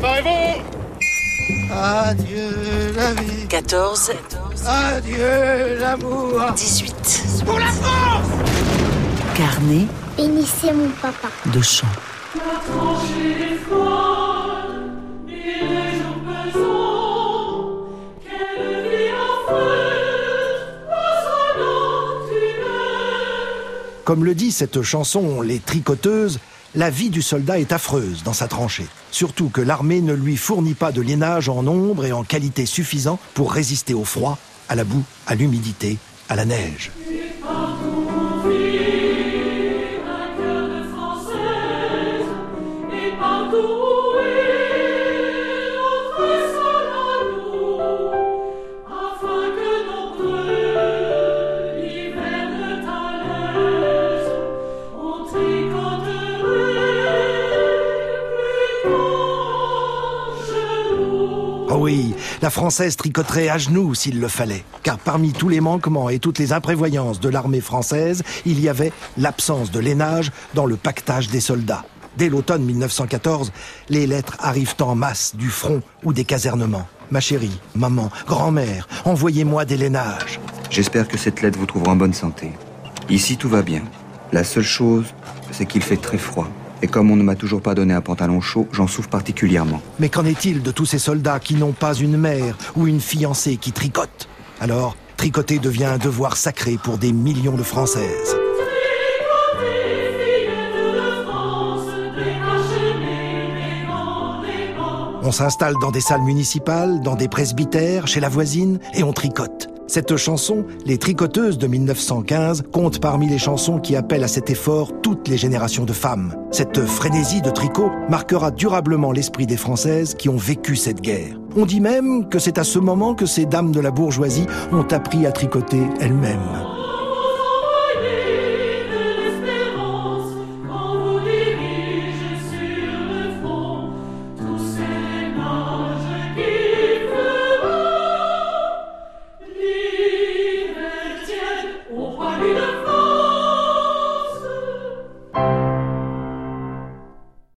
Préparez-vous Adieu la vie. 14, Adieu l'amour. 18. Pour la France Carnet Bénissez mon papa. de chant. Comme le dit cette chanson Les Tricoteuses, la vie du soldat est affreuse dans sa tranchée. Surtout que l'armée ne lui fournit pas de liénage en nombre et en qualité suffisant pour résister au froid, à la boue, à l'humidité, à la neige. Oh oui, la française tricoterait à genoux s'il le fallait. Car parmi tous les manquements et toutes les imprévoyances de l'armée française, il y avait l'absence de lainage dans le pactage des soldats. Dès l'automne 1914, les lettres arrivent en masse du front ou des casernements. Ma chérie, maman, grand-mère, envoyez-moi des lainages. J'espère que cette lettre vous trouvera en bonne santé. Ici, tout va bien. La seule chose, c'est qu'il fait très froid. Et comme on ne m'a toujours pas donné un pantalon chaud, j'en souffre particulièrement. Mais qu'en est-il de tous ces soldats qui n'ont pas une mère ou une fiancée qui tricote Alors, tricoter devient un devoir sacré pour des millions de Françaises. On s'installe dans des salles municipales, dans des presbytères, chez la voisine, et on tricote. Cette chanson, Les Tricoteuses de 1915, compte parmi les chansons qui appellent à cet effort toutes les générations de femmes. Cette frénésie de tricot marquera durablement l'esprit des Françaises qui ont vécu cette guerre. On dit même que c'est à ce moment que ces dames de la bourgeoisie ont appris à tricoter elles-mêmes.